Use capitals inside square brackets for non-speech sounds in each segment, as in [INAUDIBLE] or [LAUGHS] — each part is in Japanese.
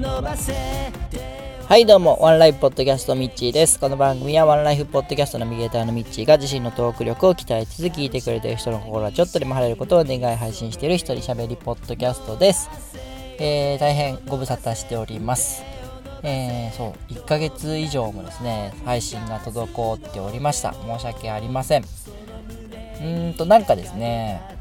はいどうもワンライフポッドキャストミッチーです。この番組はワンライフポッドキャストナビゲーターのミッチーが自身のトーク力を鍛えつつ聞いてくれてる人の心がちょっとでも晴れることを願い配信している一人喋りポッドキャストです、えー、大変ご無沙汰しております。えー、そう1ヶ月以上もですね配信が滞っておりました。申し訳ありません。うーんとなんかですね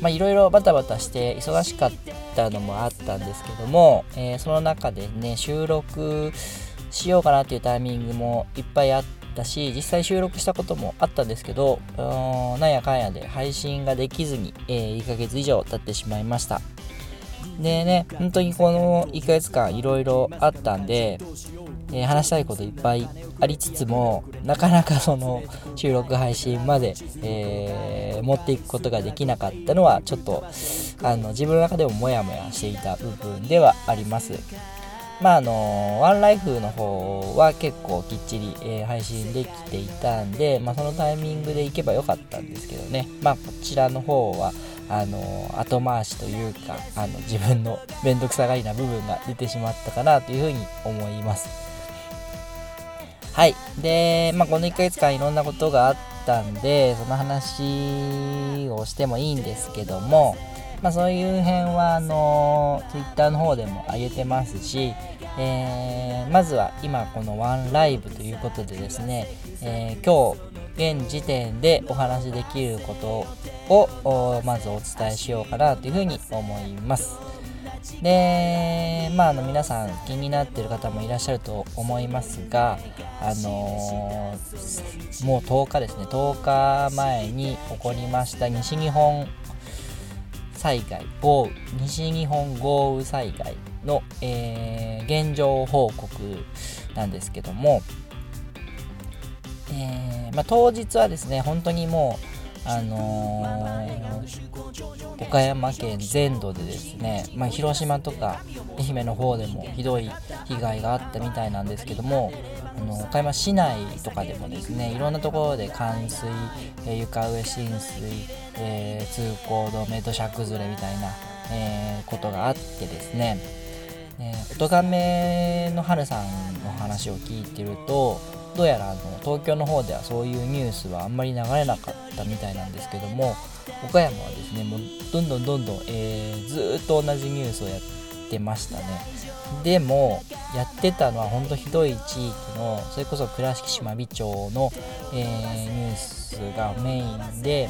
まあいろいろバタバタして忙しかったのもあったんですけども、えーその中でね収録しようかなっていうタイミングもいっぱいあったし実際収録したこともあったんですけどうーんなんやかんやで配信ができずに、えー1ヶ月以上経ってしまいました。でね本当にこの1ヶ月間いろいろあったんで、えー話したいこといっぱいありつつもなかなかその収録配信まで、えー持っていくことができなかったのはちょっとあの自分の中でもモヤモヤしていた部分ではあります。まああのワンライフの方は結構きっちり、えー配信できていたんで、まあ、そのタイミングで行けばよかったんですけどね。まあこちらの方はあの後回しというかあの自分の面倒くさがりな部分が出てしまったかなというふうに思います。はい。で、まあ、この1ヶ月間いろんなことがあったんでその話をしてもいいんですけどもまあ、そういう辺はあの Twitter の方でも上げてますし、えーまずは今このワンライブということでですね、えー今日現時点でお話しできることをまずお伝えしようかなというふうに思います。でまああの皆さん気になってる方もいらっしゃると思いますがあのーもう10日ですね10日前に起こりました西日本災害豪雨西日本豪雨災害の、えー現状報告なんですけども、えーまあ、当日はですね本当にもうあのー岡山県全土でですね、まあ、広島とか愛媛の方でもひどい被害があったみたいなんですけどもあの岡山市内とかでもですねいろんなところで冠水、えー床上浸水、えー通行止め土砂崩れみたいな、えーことがあってですねねおとがめの春さんの話を聞いてるとどうやらあの東京の方ではそういうニュースはあんまり流れなかったみたいなんですけども岡山はですねもうどんどんどんどん、えーずっと同じニュースをやってましたね。でもやってたのは本当ひどい地域のそれこそ倉敷島美町の、えーニュースがメインで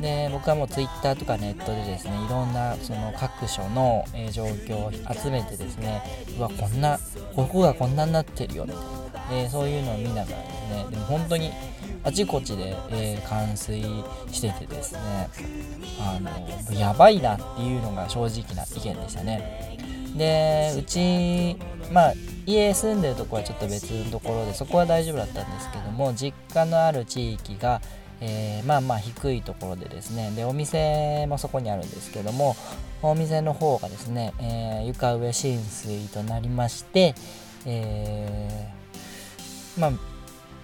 で僕はもう Twitter とかネットでですねいろんなその各所の、状況を集めてですねうわこんなここがこんなになってるよみたいな、えーそういうのを見ながらですね。でも本当にあちこちで、えー冠水しててですね。あのやばいなっていうのが正直な意見でしたね。でうちまあ家住んでるとこはちょっと別のところでそこは大丈夫だったんですけども実家のある地域が、えーまあまあ低いところでですね。でお店もそこにあるんですけどもお店の方がですね、えー床上浸水となりまして、えーまあ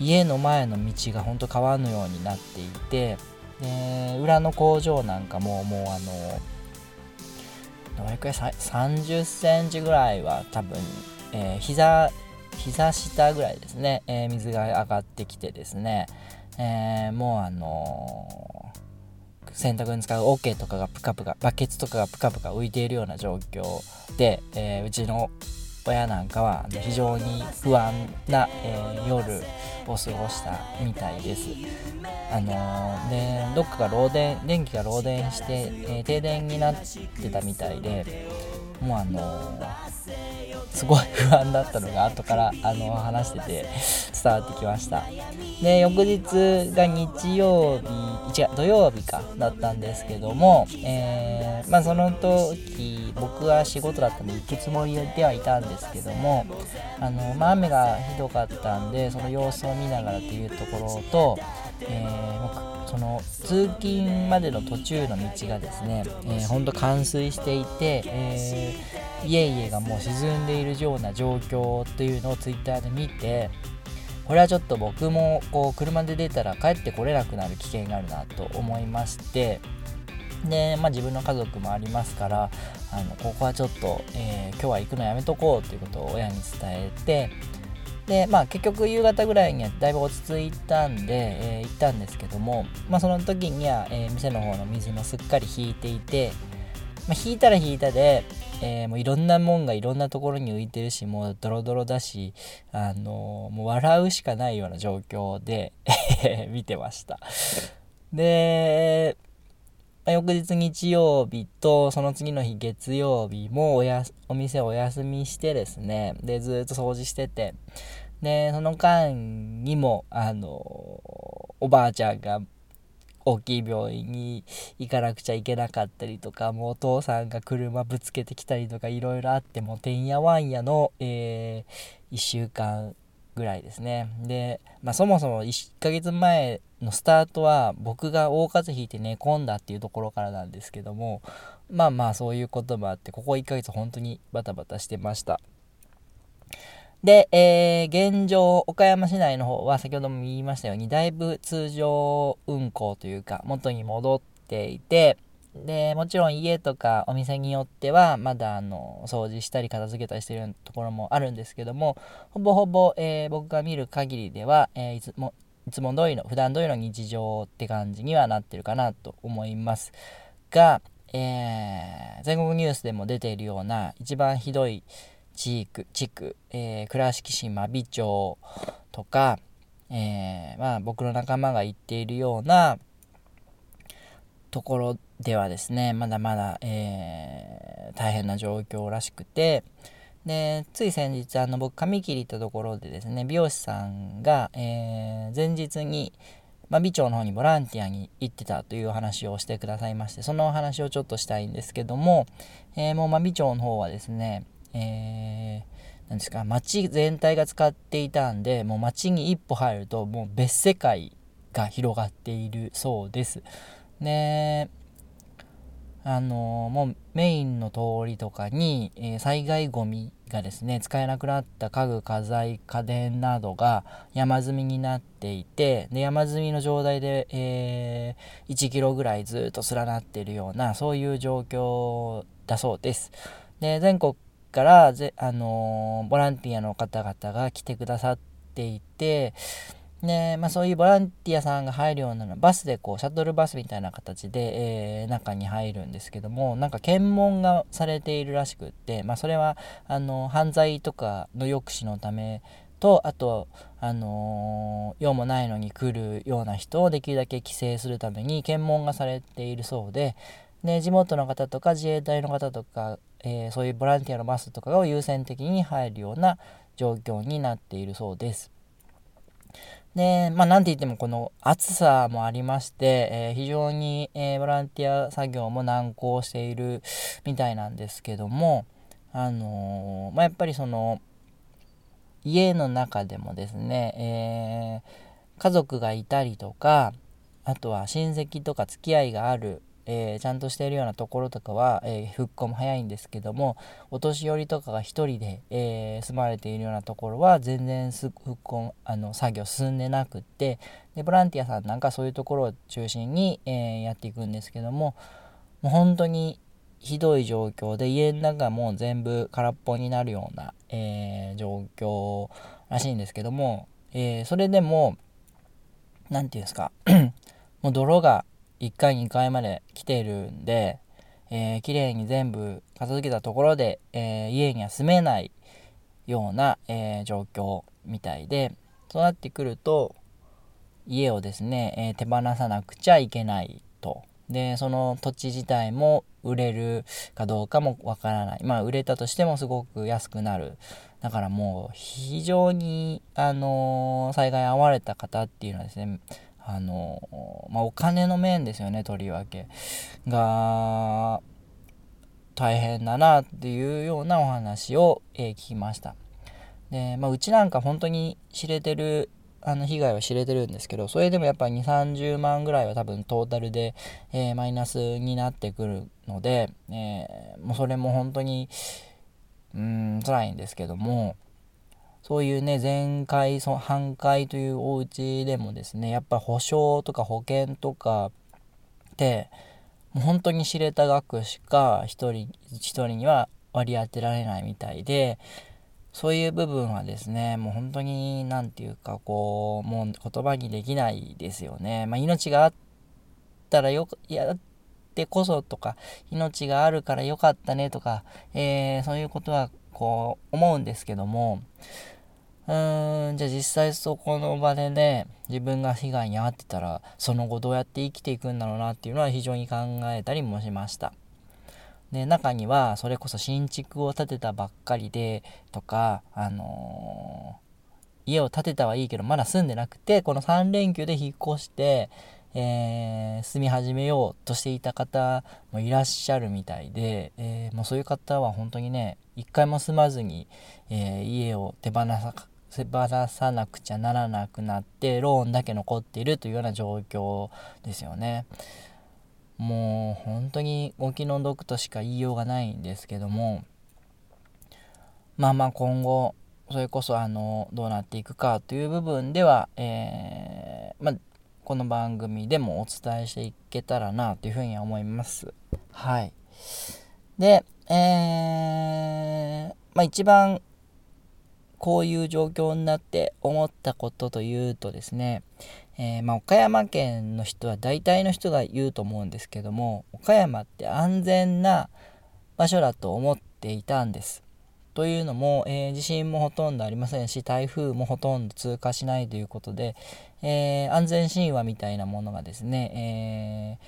家の前の道が本当川のようになっていてで裏の工場なんかももうあのどれくらい30センチぐらいは多分、えー膝膝下ぐらいですね、えー水が上がってきてですね、えーもうあのー洗濯に使う桶とかがプカプカバケツとかがプカプカ浮いているような状況で、えーうちの親なんかは非常に不安な、えー夜を過ごしたみたいです。あのーでどっかが漏電電気が漏電して、えー停電になってたみたいでもうあのーすごい不安だったのが後からあの話してて伝わってきました。で翌日が日曜日違う土曜日かだったんですけども、えーまあその時僕は仕事だったんで行くつもりではいたんですけどもあの、まあ、雨がひどかったんでその様子を見ながらというところと、えー僕その通勤までの途中の道がですね、えー、ほんと冠水していて、えー家々がもう沈んでいるような状況というのをツイッターで見てこれはちょっと僕もこう車で出たら帰ってこれなくなる危険があるなと思いましてで、まあ、自分の家族もありますからあのここはちょっと、えー、今日は行くのやめとこうということを親に伝えてでまあ結局夕方ぐらいにはだいぶ落ち着いたんで、えー、行ったんですけども、まあ、その時には、えー、店の方の水もすっかり引いていて、まあ、引いたら引いたで、えー、もういろんなもんがいろんなところに浮いてるしもうドロドロだし、あのもう笑うしかないような状況で [LAUGHS] 見てました。で翌日日曜日とその次の日月曜日もおやお店お休みしてですねでずっと掃除しててでその間にもあのおばあちゃんが大きい病院に行かなくちゃいけなかったりとかもうお父さんが車ぶつけてきたりとかいろいろあってもてんやわんやの、えー、1週間ぐらいですね。で、まあ、そもそも1ヶ月前のスタートは僕が大風邪ひいて寝込んだっていうところからなんですけどもまあまあそういうこともあってここ1ヶ月本当にバタバタしてました。で、えー、現状岡山市内の方は先ほども言いましたようにだいぶ通常運行というか元に戻っていてでもちろん家とかお店によってはまだあの掃除したり片付けたりしてるところもあるんですけどもほぼほぼ、えー、僕が見る限りでは、えー、いつもいつも通りの普段通りの日常って感じにはなってるかなと思います。が、えー、全国ニュースでも出ているような一番ひどい地区地区、えー、倉敷市真備町とか、えー、まあ、僕の仲間が言っているようなところではですねまだまだ、えー、大変な状況らしくてでつい先日あの僕髪切り行ったところでですね美容師さんが、えー、前日に、まあ、美町の方にボランティアに行ってたという話をしてくださいましてそのお話をちょっとしたいんですけども、えー、もう真備町の方はですね、えー、なんですか町全体が使っていたんでもう町に一歩入るともう別世界が広がっているそうです。であのもうメインの通りとかに、えー、災害ゴミがですね使えなくなった家具家財家電などが山積みになっていてで山積みの状態で、えー、1キロぐらいずっと連なっているようなそういう状況だそうです。で全国からぜ、あのー、ボランティアの方々が来てくださっていてで、まあ、そういうボランティアさんが入るようなのバスでこうシャトルバスみたいな形で、えー、中に入るんですけどもなんか検問がされているらしくって、まあ、それはあの犯罪とかの抑止のためとあと、あのー、用もないのに来るような人をできるだけ規制するために検問がされているそうでで地元の方とか自衛隊の方とか、えー、そういうボランティアのバスとかを優先的に入るような状況になっているそうです。で、まあ、なんて言ってもこの暑さもありまして、えー、非常に、えー、ボランティア作業も難航しているみたいなんですけども、あのー、まあ、やっぱりその、家の中でもですね、え家族がいたりとか、あとは親戚とか付き合いがあるえー、ちゃんとしているようなところとかは、えー、復興も早いんですけどもお年寄りとかが1人で、えー、住まれているようなところは全然復興あの作業進んでなくってでボランティアさんなんかそういうところを中心に、えやっていくんですけどももう本当にひどい状況で家の中も全部空っぽになるような、え状況らしいんですけども、えそれでも何て言うんですか [CLEARS THROAT] もう泥が1回2回まで来ているんで、えー、綺麗に全部片付けたところで、えー、家には住めないような、えー、状況みたいでそうなってくると家をですね、え、手放さなくちゃいけないと。でその土地自体も売れるかどうかもわからない。まあ売れたとしてもすごく安くなる。だからもう非常にあの、災害に遭われた方っていうのはですねあの、まあ、お金の面ですよね、とりわけ。が、大変だなっていうようなお話を、えー、聞きました。で、まあ、うちなんか本当に知れてる、あの被害は知れてるんですけど、それでもやっぱり2、30万ぐらいは多分トータルで、えー、マイナスになってくるので、えー、もうそれも本当に、うん、辛いんですけども、そういうね、全壊、そ半壊というお家でもですね、やっぱ保証とか保険とかって、もう本当に知れた額しか一人一人には割り当てられないみたいでそういう部分はですねもう本当に何て言うかこうもう言葉にできないですよね。まあ、命があったらよくやってこそとか命があるからよかったねとか、えー、そういうことはこう思うんですけどもうーんじゃあ実際そこの場でね自分が被害に遭ってたらその後どうやって生きていくんだろうなっていうのは非常に考えたりもしました。で中にはそれこそ新築を建てたばっかりでとか、あのー、家を建てたはいいけどまだ住んでなくてこの3連休で引っ越して、えー、住み始めようとしていた方もいらっしゃるみたいで、えー、もうそういう方は本当にね一回も住まずに、え家を手放さ手放さなくちゃならなくなってローンだけ残っているというような状況ですよね。もう本当にお気の毒としか言いようがないんですけどもまあまあ今後それこそあのどうなっていくかという部分では、えー、まあ、この番組でもお伝えしていけたらなというふうには思います。はい。で、えー、まあ一番こういう状況になって思ったことというとですね、えー、まあ、岡山県の人は大体の人が言うと思うんですけども岡山って安全な場所だと思っていたんです。というのも、えー、地震もほとんどありませんし台風もほとんど通過しないということで、えー、安全神話みたいなものがですね、え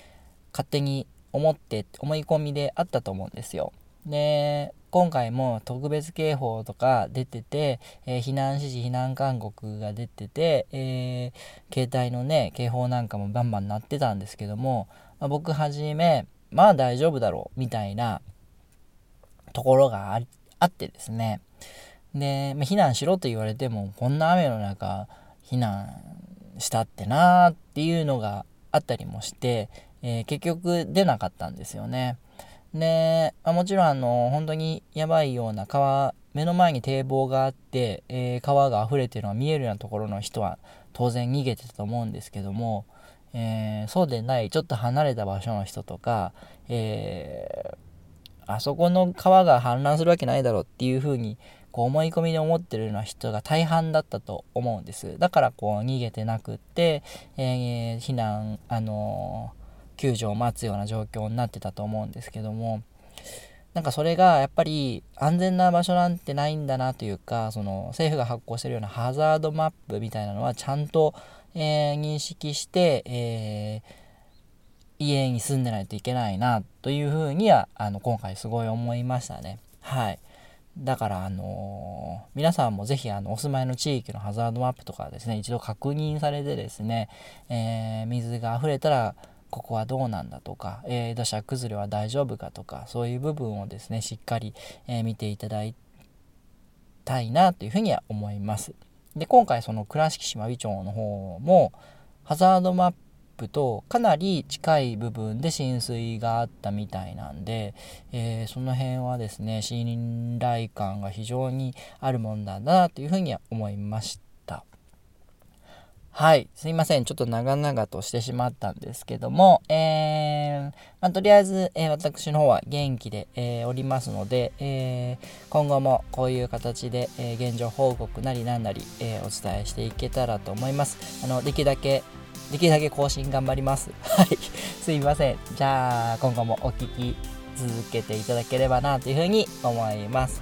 勝手に思って思い込みであったと思うんですよ。で今回も特別警報とか出てて、えー、避難指示避難勧告が出てて、えー、携帯のね警報なんかもバンバン鳴ってたんですけども、まあ、僕はじめまあ大丈夫だろうみたいなところがあってですねで、まあ、避難しろと言われてもこんな雨の中避難したってなーっていうのがあったりもして、えー、結局出なかったんですよね。で、まあ、もちろんあの本当にやばいような川目の前に堤防があって、えー、川が溢れてるのが見えるようなところの人は当然逃げてたと思うんですけども、えー、そうでないちょっと離れた場所の人とか、えー、あそこの川が氾濫するわけないだろうっていうふうにこう思い込みで思ってるような人が大半だったと思うんです。だからこう逃げてなくって、え避難あのー救助を待つような状況になってたと思うんですけどもなんかそれがやっぱり安全な場所なんてないんだなというかその政府が発行してるようなハザードマップみたいなのはちゃんと、えー、認識して、えー、家に住んでないといけないなというふうにはあの今回すごい思いましたね。はいだから、あのー、皆さんもぜひあのお住まいの地域のハザードマップとかですね一度確認されてですね、えー、水が溢れたらここはどうなんだとか、えー、土砂崩れは大丈夫かとかそういう部分をですねしっかり、えー、見ていただきたいなというふうには思います。で今回その倉敷市真備町の方もハザードマップとかなり近い部分で浸水があったみたいなんで、えー、その辺はですね信頼感が非常にあるもんだなというふうには思いました。はい。すいません。ちょっと長々としてしまったんですけども、えー、まあ、とりあえず、えー、私の方は元気で、えー、おりますので、え今後もこういう形で、え現状報告なりなんなり、えお伝えしていけたらと思います。あの、できるだけ、できるだけ更新頑張ります。[LAUGHS] はい。すいません。じゃあ、今後もお聴き続けていただければなというふうに思います。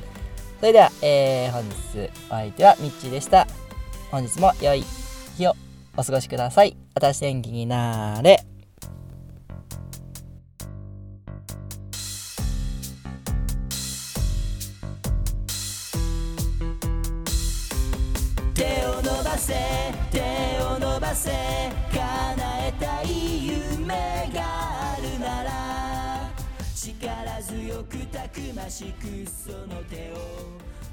それでは、え本日お相手はみっちーでした。本日も良い日をお過ごしください。私天気になーれ。手を伸ばせ手を伸ばせ叶えたい夢があるなら力強くたくましくその手を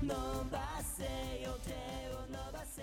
伸ばせよ手を伸ばせ